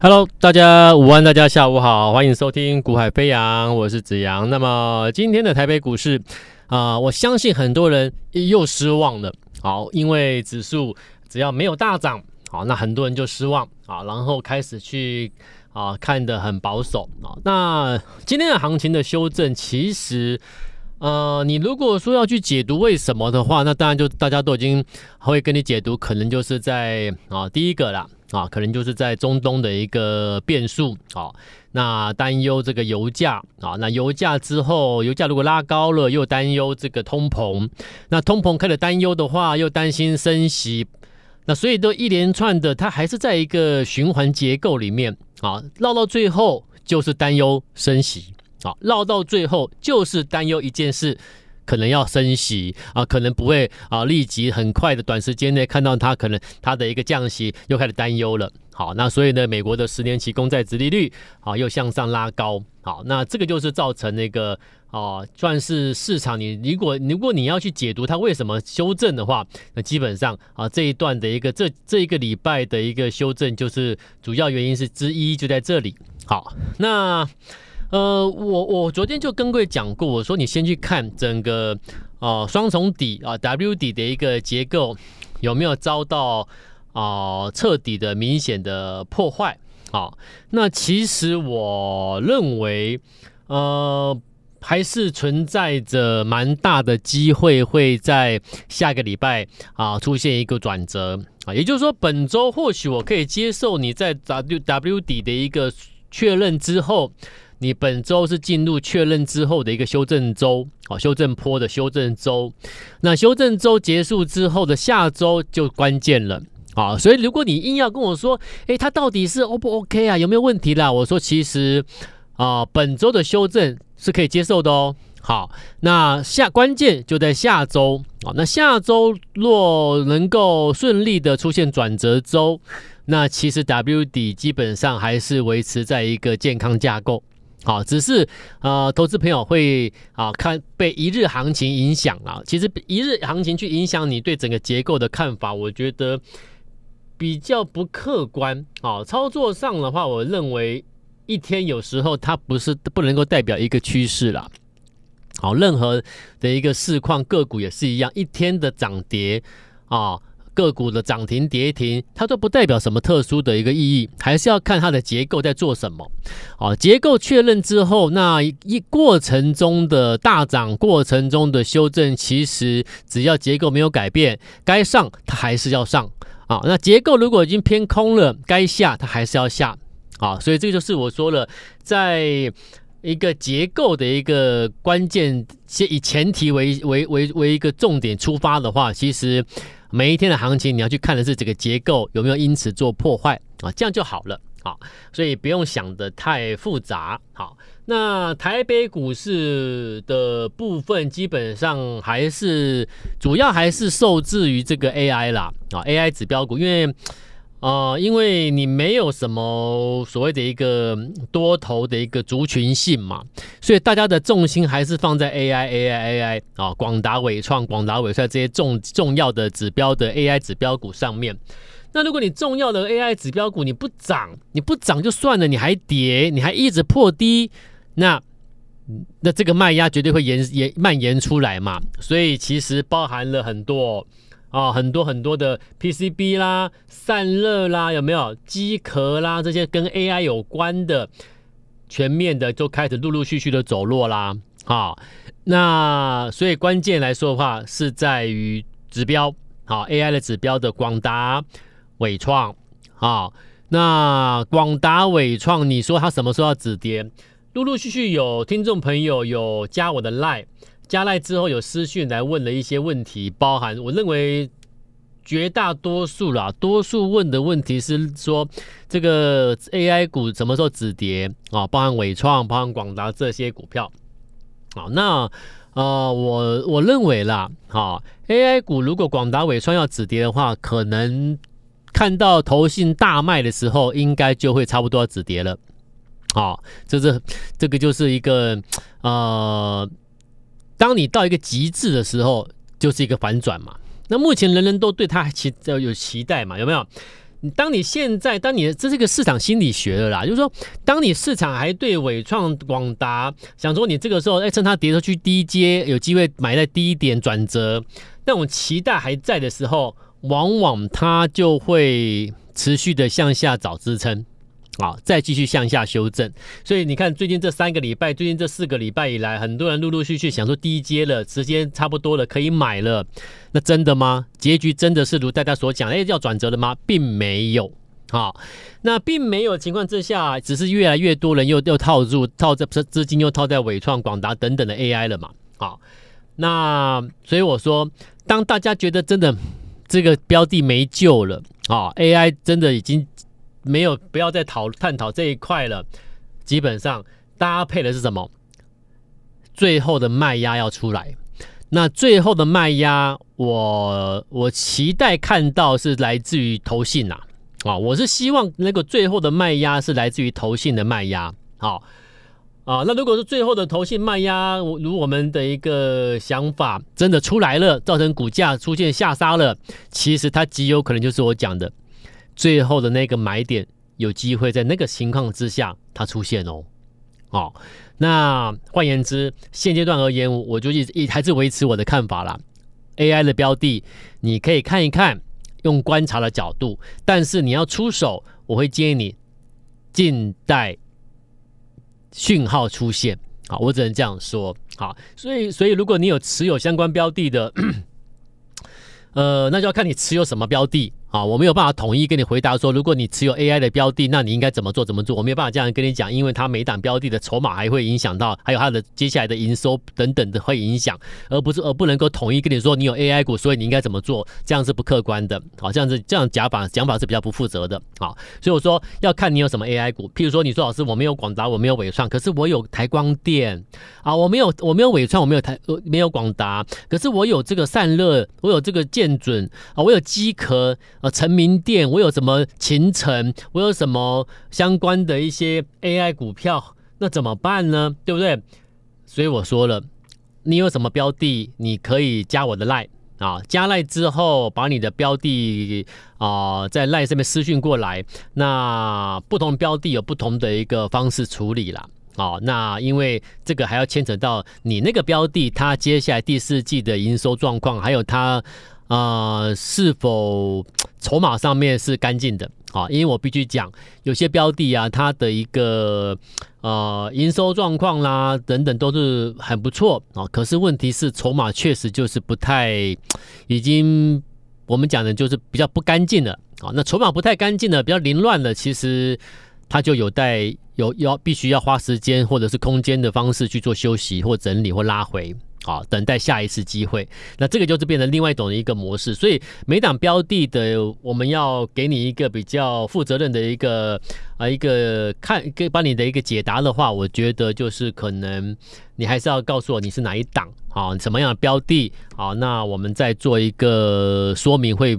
Hello，大家午安，大家下午好，欢迎收听《股海飞扬》，我是子阳。那么今天的台北股市啊、我相信很多人又失望了。好，因为指数只要没有大涨，好，那很多人就失望啊，然后开始去啊看得很保守啊。那今天的行情的修正，其实呃，你如果说要去解读为什么的话，那当然就大家都已经会跟你解读，可能就是在啊第一个啦。啊，可能就是在中东的一个变数，啊，那担忧这个油价啊，那油价之后，油价如果拉高了，又担忧这个通膨，那通膨开始担忧的话，又担心升息，那所以都一连串的，它还是在一个循环结构里面，啊，绕到最后就是担忧升息，啊，绕到最后就是担忧一件事。可能要升息啊，可能不会啊，立即很快的短时间内看到它可能它的一个降息又开始担忧了。好，那所以呢，美国的十年期公债殖利率啊又向上拉高。好，那这个就是造成那个啊，算是市场你如果如果你要去解读它为什么修正的话，那基本上啊这一段的一个这这一个礼拜的一个修正就是主要原因是之一就在这里。好，那。呃，我我昨天就跟各位讲过，我说你先去看整个啊双重底啊 W 底的一个结构有没有遭到啊彻底的明显的破坏。好，那其实我认为呃还是存在着蛮大的机会会在下个礼拜啊出现一个转折啊，也就是说本周或许我可以接受你在 W W 底的一个确认之后。你本周是进入确认之后的一个修正周，啊，修正坡的修正周。那修正周结束之后的下周就关键了，啊，所以如果你硬要跟我说，诶，它到底是 O 不 OK 啊？有没有问题啦？我说其实啊，本周的修正是可以接受的哦。好，那下关键就在下周啊，那下周若能够顺利的出现转折周，那其实 W 底基本上还是维持在一个健康架构。好，只是呃，投资朋友会啊看被一日行情影响啊。其实一日行情去影响你对整个结构的看法，我觉得比较不客观。好，操作上的话，我认为一天有时候它不是不能够代表一个趋势啦。好，任何的一个市况个股也是一样，一天的涨跌啊。个股的涨停跌停，它都不代表什么特殊的一个意义，还是要看它的结构在做什么。好，结构确认之后，那一过程中的大涨，过程中的修正，其实只要结构没有改变，该上它还是要上。啊，那结构如果已经偏空了，该下它还是要下。啊，所以这就是我说了，在一个结构的一个关键，先以前提为为为为一个重点出发的话，其实。每一天的行情，你要去看的是这个结构有没有因此做破坏啊，这样就好了啊，所以不用想得太复杂。好，那台北股市的部分基本上还是主要还是受制于这个 AI 啦啊，AI 指标股，因为。啊、因为你没有什么所谓的一个多头的一个族群性嘛，所以大家的重心还是放在 AI、AI、AI 啊，广达、伟创、广达、伟创这些重重要的指标的 AI 指标股上面。那如果你重要的 AI 指标股你不涨，你不涨就算了，你还跌，你还一直破低，那那这个卖压绝对会延延蔓延出来嘛。所以其实包含了很多。啊、很多很多的 PCB 啦、散热啦，有没有机壳啦？这些跟 AI 有关的，全面的就开始陆陆续续的走弱啦。好、那所以关键来说的话，是在于指标，好、AI 的指标的广达、伟创。好、那广达、伟创，你说它什么时候要止跌？陆陆续续有听众朋友有加我的 Line。加赖之后有私讯来问了一些问题，包含我认为绝大多数啦，多数问的问题是说这个 AI 股什么时候止跌啊？包含伟创、包含广达这些股票。好，那呃，我我认为啦，好 AI 股如果广达、伟创要止跌的话，可能看到投信大卖的时候，应该就会差不多要止跌了。好，这是这个就是一个呃。当你到一个极致的时候，就是一个反转嘛。那目前人人都对它期有期待嘛？有没有？当你现在，当你这是一个市场心理学的啦，就是说，当你市场还对伟创、广达想说你这个时候，哎，趁它跌出去低阶，有机会买在低点转折，那种期待还在的时候，往往它就会持续的向下找支撑。好，再继续向下修正，所以你看，最近这三个礼拜，最近这四个礼拜以来，很多人陆陆续续想说低阶了，时间差不多了，可以买了。那真的吗？结局真的是如大家所讲，哎，要转折了吗？并没有。好，那并没有情况之下，只是越来越多人又又套入套在资金又套在伟创、广达等等的 AI 了嘛。好，那所以我说，当大家觉得真的这个标的没救了，啊，AI 真的已经。没有，不要再讨探讨这一块了。基本上搭配的是什么？最后的卖压要出来。那最后的卖压，我我期待看到是来自于投信呐。啊，我是希望那个最后的卖压是来自于投信的卖压。好啊，那如果是最后的投信卖压，如我们的一个想法真的出来了，造成股价出现下杀了，其实它极有可能就是我讲的。最后的那个买点有机会在那个情况之下它出现哦，哦，那换言之，现阶段而言，我就一一还是维持我的看法啦。AI 的标的你可以看一看，用观察的角度，但是你要出手，我会建议你静待讯号出现。好，我只能这样说。好，所以所以如果你有持有相关标的的，呃，那就要看你持有什么标的。啊，我没有办法统一跟你回答说，如果你持有 AI 的标的，那你应该怎么做？怎么做？我没有办法这样跟你讲，因为它每档标的的筹码还会影响到，还有它的接下来的营收等等的会影响，而不是而不能够统一跟你说，你有 AI 股，所以你应该怎么做？这样是不客观的。好，这样子这样讲法讲法是比较不负责的。好，所以我说要看你有什么 AI 股，譬如说你说老师我没有广达，我没有纬创，可是我有台光电啊，我没有我没有纬创，我没有台没有广达，可是我有这个散热，我有这个建准啊，我有机壳啊，成名电。我有什么勤诚，我有什么相关的一些 AI 股票，那怎么办呢？对不对？所以我说了，你有什么标的，你可以加我的 Line 啊，加 Line 之后把你的标的啊在 Line 上面私讯过来。那不同标的有不同的一个方式处理啦。啊。那因为这个还要牵扯到你那个标的，它接下来第四季的营收状况，还有它。啊、是否筹码上面是干净的啊？因为我必须讲，有些标的啊，它的一个呃营收状况啦等等都是很不错啊。可是问题是筹码确实就是不太，已经我们讲的就是比较不干净了啊。那筹码不太干净的，比较凌乱的，其实它就有待有要必须要花时间或者是空间的方式去做休息或整理或拉回。好，等待下一次机会。那这个就是变成另外一种的一个模式。所以每档标的的，我们要给你一个比较负责任的一个啊一个看，给帮你的一个解答的话，我觉得就是可能你还是要告诉我你是哪一档啊，什么样的标的啊，那我们再做一个说明会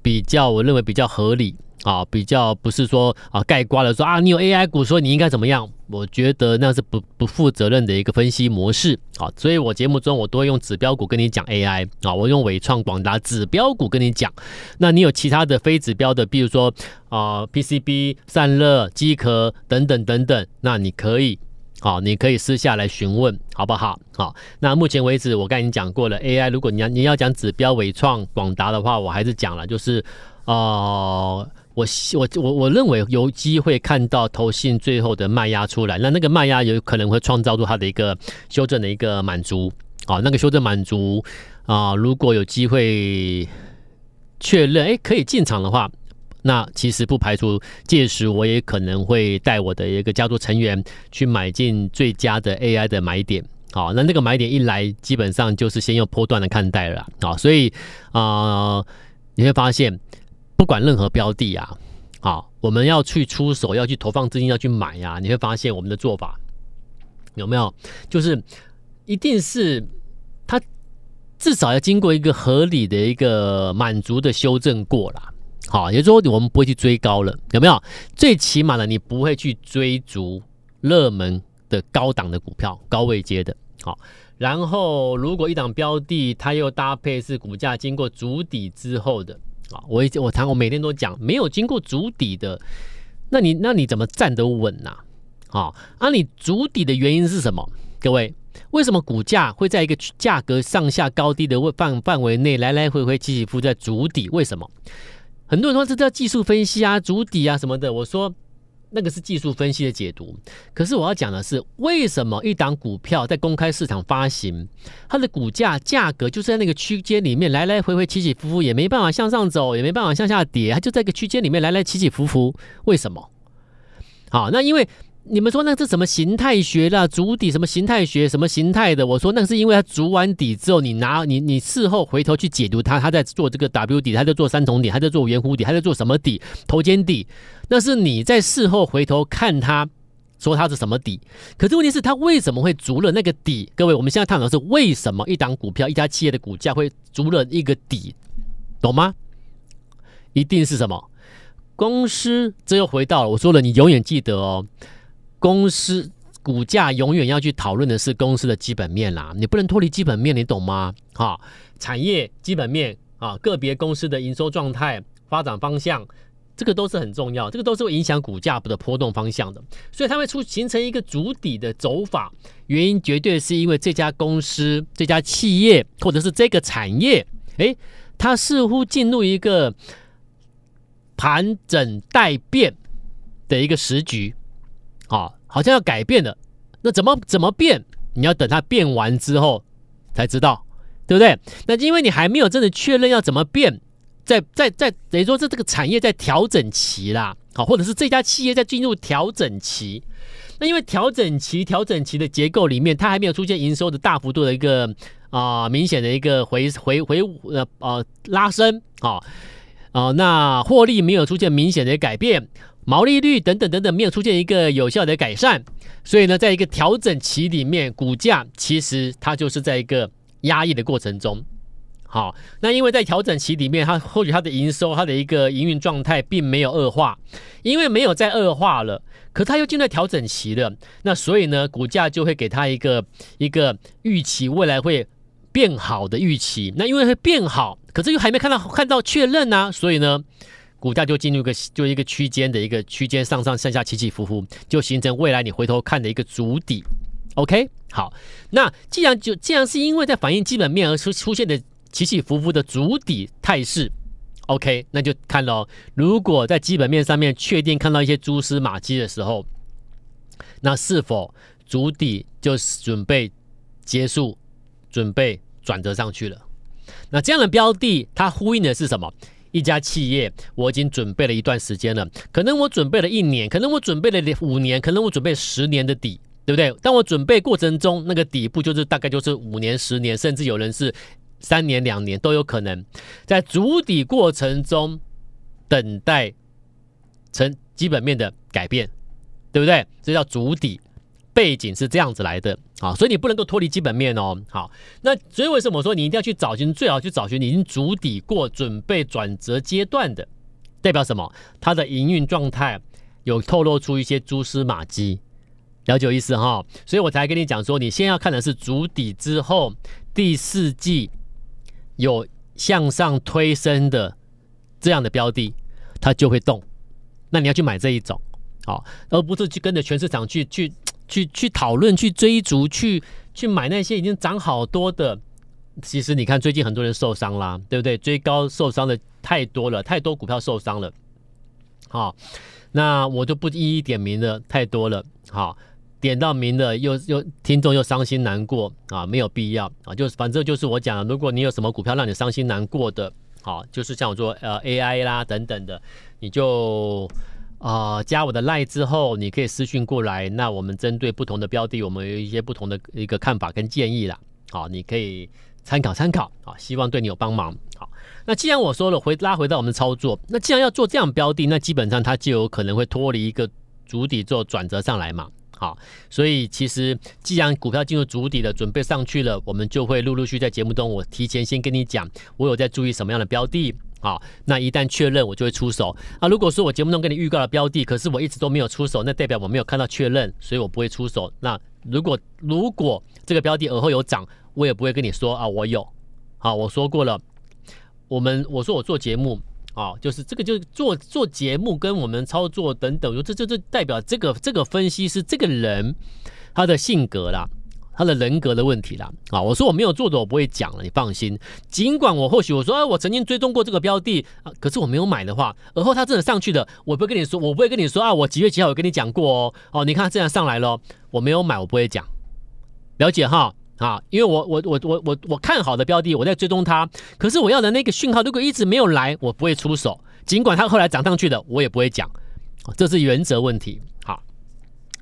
比较，我认为比较合理。啊，比较不是说啊，概括的说啊，你有 AI 股，所以你应该怎么样？我觉得那是不不负责任的一个分析模式。啊，所以我节目中我都会用指标股跟你讲 AI 啊，我用纬创、广达指标股跟你讲。那你有其他的非指标的，比如说啊 PCB、散热、机壳等等等等，那你可以好，你可以私下来询问，好不好？好，那目前为止我跟你讲过了 AI，如果你要你要讲指标纬创、广达的话，我还是讲了，就是啊。我我我我认为有机会看到投信最后的卖压出来，那那个卖压有可能会创造出它的一个修正的一个满足。啊，那个修正满足啊，如果有机会确认哎可以进场的话，那其实不排除届时我也可能会带我的一个家族成员去买进最佳的 AI 的买点，好，那那个买点一来，基本上就是先用波段的看待了。啊，所以啊你会发现。不管任何标的啊，好，我们要去出手，要去投放资金，要去买呀，你会发现我们的做法有没有？就是一定是它至少要经过一个合理的一个满足的修正过啦。好，也就是说我们不会去追高了，有没有？最起码的，你不会去追逐热门的高档的股票，高位接的。好，然后如果一档标的它又搭配是股价经过筑底之后的。啊，我我谈我每天都讲，没有经过足底的，那你那你怎么站得稳呐？啊，啊，你足底的原因是什么？各位，为什么股价会在一个价格上下高低的范范围内来来回回起起伏在足底？为什么？很多人说这叫技术分析啊，足底啊什么的。我说。那个是技术分析的解读，可是我要讲的是，为什么一档股票在公开市场发行，它的股价价格就在那个区间里面来来回回起起伏伏，也没办法向上走，也没办法向下跌，它就在一个区间里面来来起起伏伏。为什么？好，那因为。你们说那是什么形态学啦？足底什么形态学？什么形态的？我说那是因为它足完底之后，你拿你你事后回头去解读它，它在做这个 W 底，它在做三重底，它在做圆弧底，它在做什么底？头肩底，那是你在事后回头看它，说它是什么底。可是问题是它为什么会足了那个底？各位，我们现在探讨是为什么一档股票、一家企业的股价会足了一个底，懂吗？一定是什么公司？这又回到了我说了，你永远记得哦。公司股价永远要去讨论的是公司的基本面啦，你不能脱离基本面，你懂吗？哈，产业基本面啊，个别公司的营收状态、发展方向，这个都是很重要，这个都是会影响股价的波动方向的。所以它会出形成一个筑底的走法，原因绝对是因为这家公司、这家企业或者是这个产业，诶，它似乎进入一个盘整待变的一个时局。啊，好像要改变了，那怎么怎么变？你要等它变完之后才知道，对不对？那因为你还没有真的确认要怎么变，在在在等于说这这个产业在调整期啦，好，或者是这家企业在进入调整期。那因为调整期调整期的结构里面，它还没有出现营收的大幅度的一个啊、明显的一个回回回呃呃拉升啊啊，那获利没有出现明显的改变。毛利率等等等等没有出现一个有效的改善，所以呢，在一个调整期里面，股价其实它就是在一个压抑的过程中。好，那因为在调整期里面，它或许它的营收、它的一个营运状态并没有恶化，因为没有再恶化了，可它又进入调整期了，那所以呢，股价就会给它一个一个预期未来会变好的预期。那因为会变好，可是又还没看到看到确认呢、啊，所以呢。股价就进入一个就一个区间的一个区间上上下下起起伏伏，就形成未来你回头看的一个筑底。OK，好，那既然就既然是因为在反映基本面而出出现的起起伏伏的筑底态势，OK，那就看咯，如果在基本面上面确定看到一些蛛丝马迹的时候，那是否足底就准备结束，准备转折上去了？那这样的标的，它呼应的是什么？一家企业，我已经准备了一段时间了，可能我准备了一年，可能我准备了五年，可能我准备十年的底，对不对？当我准备过程中，那个底部就是大概就是五年、十年，甚至有人是三年、两年都有可能。在筑底过程中，等待成基本面的改变，对不对？这叫筑底。背景是这样子来的啊，所以你不能够脱离基本面哦。好，那所以为什么我说你一定要去找寻，最好去找寻你已经筑底过、准备转折阶段的，代表什么？它的营运状态有透露出一些蛛丝马迹，了解意思哈？所以我才跟你讲说，你先要看的是筑底之后第四季有向上推升的这样的标的，它就会动。那你要去买这一种，好，而不是去跟着全市场去去。去去讨论、去追逐、去去买那些已经涨好多的。其实你看，最近很多人受伤啦，对不对？追高受伤的太多了，太多股票受伤了。好，那我就不一一点名了，太多了。好，点到名的又又听众又伤心难过啊，没有必要啊。就是反正就是我讲，如果你有什么股票让你伤心难过的，好，就是像我说呃 AI 啦等等的，你就。啊、加我的赖之后，你可以私讯过来。那我们针对不同的标的，我们有一些不同的一个看法跟建议啦。好，你可以参考参考。好，希望对你有帮忙。好，那既然我说了，回拉回到我们的操作，那既然要做这样标的，那基本上它就有可能会脱离一个主底做转折上来嘛。好，所以其实既然股票进入主底了，准备上去了，我们就会陆陆续在节目中，我提前先跟你讲，我有在注意什么样的标的。啊，那一旦确认，我就会出手啊。如果说我节目中跟你预告了标的，可是我一直都没有出手，那代表我没有看到确认，所以我不会出手。那如果如果这个标的而后有涨，我也不会跟你说啊，我有。好，我说过了，我们我说我做节目啊，就是这个就做做节目跟我们操作等等，这这这代表这个这个分析是这个人他的性格啦。他的人格的问题啦，啊，我说我没有做的，我不会讲了，你放心。尽管我或许我说，哎，我曾经追踪过这个标的啊，可是我没有买的话，而后他真的上去了，我不会跟你说，我不会跟你说啊，我几月几号有跟你讲过哦，哦，你看这样上来了，我没有买，我不会讲，了解哈，啊，因为我我我我我我看好的标的，我在追踪它，可是我要的那个讯号如果一直没有来，我不会出手，尽管它后来涨上去的，我也不会讲，这是原则问题。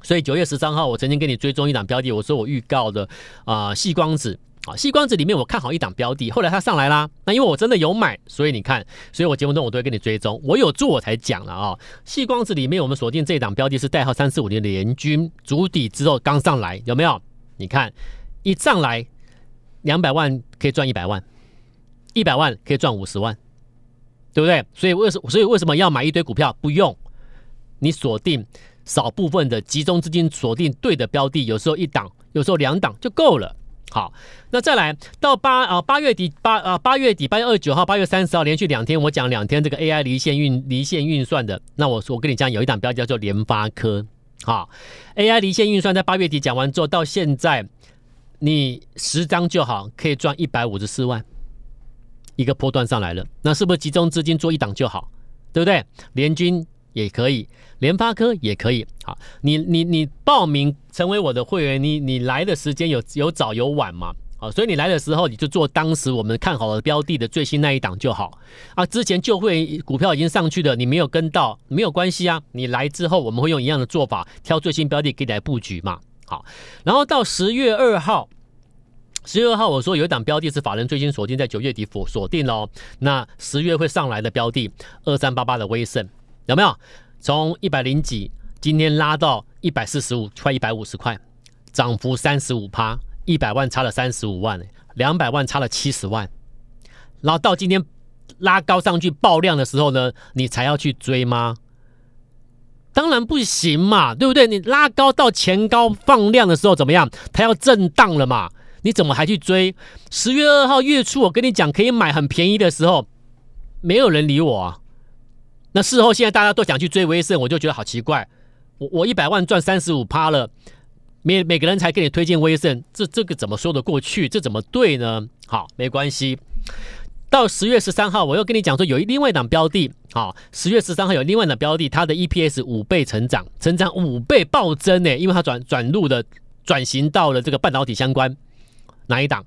所以九月十三号，我曾经给你追踪一档标的，我说我预告的啊，细光子啊，细光子里面我看好一档标的，后来它上来啦。那因为我真的有买，所以你看，所以我节目中我都会跟你追踪，我有做我才讲了啊。细光子里面我们锁定这档标的是代号三四五零的联钧，筑底之后刚上来，有没有？你看一上来两百万可以赚一百万，一百万可以赚五十万，对不对？所以为什所以为什么要买一堆股票？不用，你锁定。少部分的集中资金锁定对的标的，有时候一档，有时候两档就够了。好，那再来到八啊八月底八啊八月底八月二十九号八月三十号连续两天，我讲两天这个 AI 离线运离线运算的。那我我跟你讲，有一档标的叫做联发科。好，AI 离线运算在八月底讲完之后，到现在你十张就好，可以赚一百五十四万，一个波段上来了。那是不是集中资金做一档就好？对不对？联军。也可以，联发科也可以。好，你你你报名成为我的会员，你你来的时间有有早有晚嘛？好，所以你来的时候你就做当时我们看好的标的的最新那一档就好。啊，之前就会股票已经上去的，你没有跟到没有关系啊。你来之后我们会用一样的做法，挑最新标的给你来布局嘛。好，然后到十月二号，十月二号我说有一档标的是法人最新锁定在九月底锁锁定喽。那十月会上来的标的二三八八的威盛。有没有从一百零几，今天拉到一百四十五，快一百五十块，涨幅三十五趴，一百万差了三十五万，两百万差了七十万，然后到今天拉高上去爆量的时候呢，你才要去追吗？当然不行嘛，对不对？你拉高到前高放量的时候怎么样？它要震荡了嘛？你怎么还去追？十月二号月初我跟你讲可以买很便宜的时候，没有人理我啊。那事后现在大家都想去追威盛，我就觉得好奇怪。我我一百万赚三十五趴了，每每个人才给你推荐威盛，这这个怎么说得过去？这怎么对呢？好，没关系。到十月十三号，我又跟你讲说有另外一档标的，好，十月十三号有另外一档标的，它的 EPS 五倍成长，成长五倍暴增呢，因为它转转入的转型到了这个半导体相关。哪一档？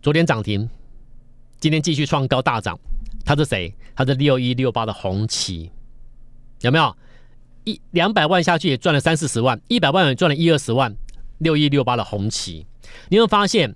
昨天涨停，今天继续创高大涨。他是谁？他是六一六八的红旗，有没有？一两百万下去也赚了三四十万，一百万也赚了一二十万。六一六八的红旗，你会发现，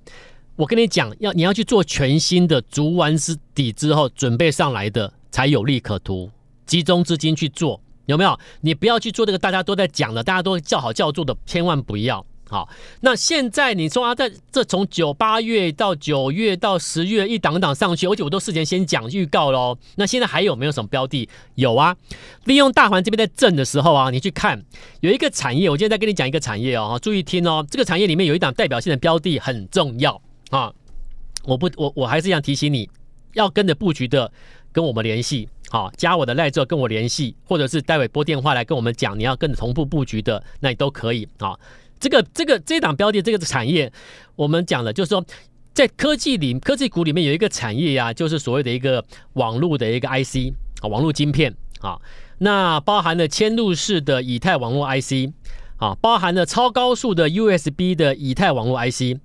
我跟你讲，要你要去做全新的，足完之底之后准备上来的才有利可图，集中资金去做，有没有？你不要去做这个大家都在讲的，大家都叫好叫座的，千万不要。好，那现在你说啊，在这从九八月到九月到十月一档档上去，而且我都事前先讲预告喽。那现在还有没有什么标的？有啊，利用大环这边在震的时候啊，你去看有一个产业，我今天再跟你讲一个产业哦，注意听哦，这个产业里面有一档代表性的标的很重要啊。我不，我我还是想提醒你，要跟着布局的，跟我们联系，好，加我的赖之后跟我联系，或者是待会拨电话来跟我们讲，你要跟着同步布局的，那你都可以啊。这个这个这档标的这个产业，我们讲的就是说，在科技里科技股里面有一个产业呀、就是所谓的一个网络的一个 IC 啊，网络晶片啊，那包含了嵌入式的以太网络 IC 啊，包含了超高速的 USB 的以太网络 IC，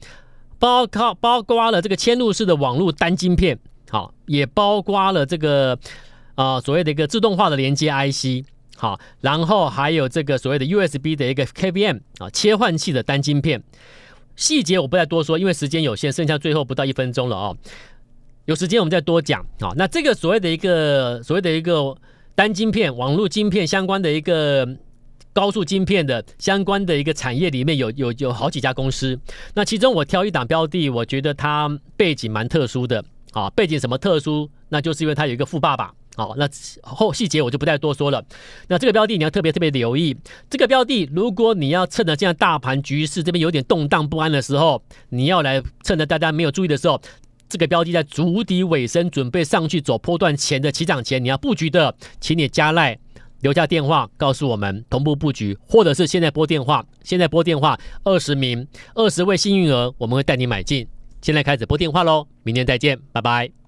包括包括了这个嵌入式的网络单晶片，好，也包括了这个啊所谓的一个自动化的连接 IC。好，然后还有这个所谓的 USB 的一个 KVM 啊，切换器的单晶片，细节我不再多说，因为时间有限，剩下最后不到一分钟了哦。有时间我们再多讲啊。那这个所谓的一个所谓的一个单晶片、网络晶片相关的一个高速晶片的相关的一个产业里面有有有好几家公司。那其中我挑一档标的，我觉得它背景蛮特殊的啊，背景什么特殊？那就是因为它有一个富爸爸。好，那后细节我就不再多说了。那这个标的你要特别特别留意。这个标的，如果你要趁着这样大盘局势这边有点动荡不安的时候，你要来趁着大家没有注意的时候，这个标的在筑底尾声，准备上去走波段前的起涨前，你要布局的，请你加赖留下电话告诉我们同步布局，或者是现在拨电话，现在拨电话二十名二十位幸运儿，我们会带你买进。现在开始拨电话喽，明天再见，拜拜。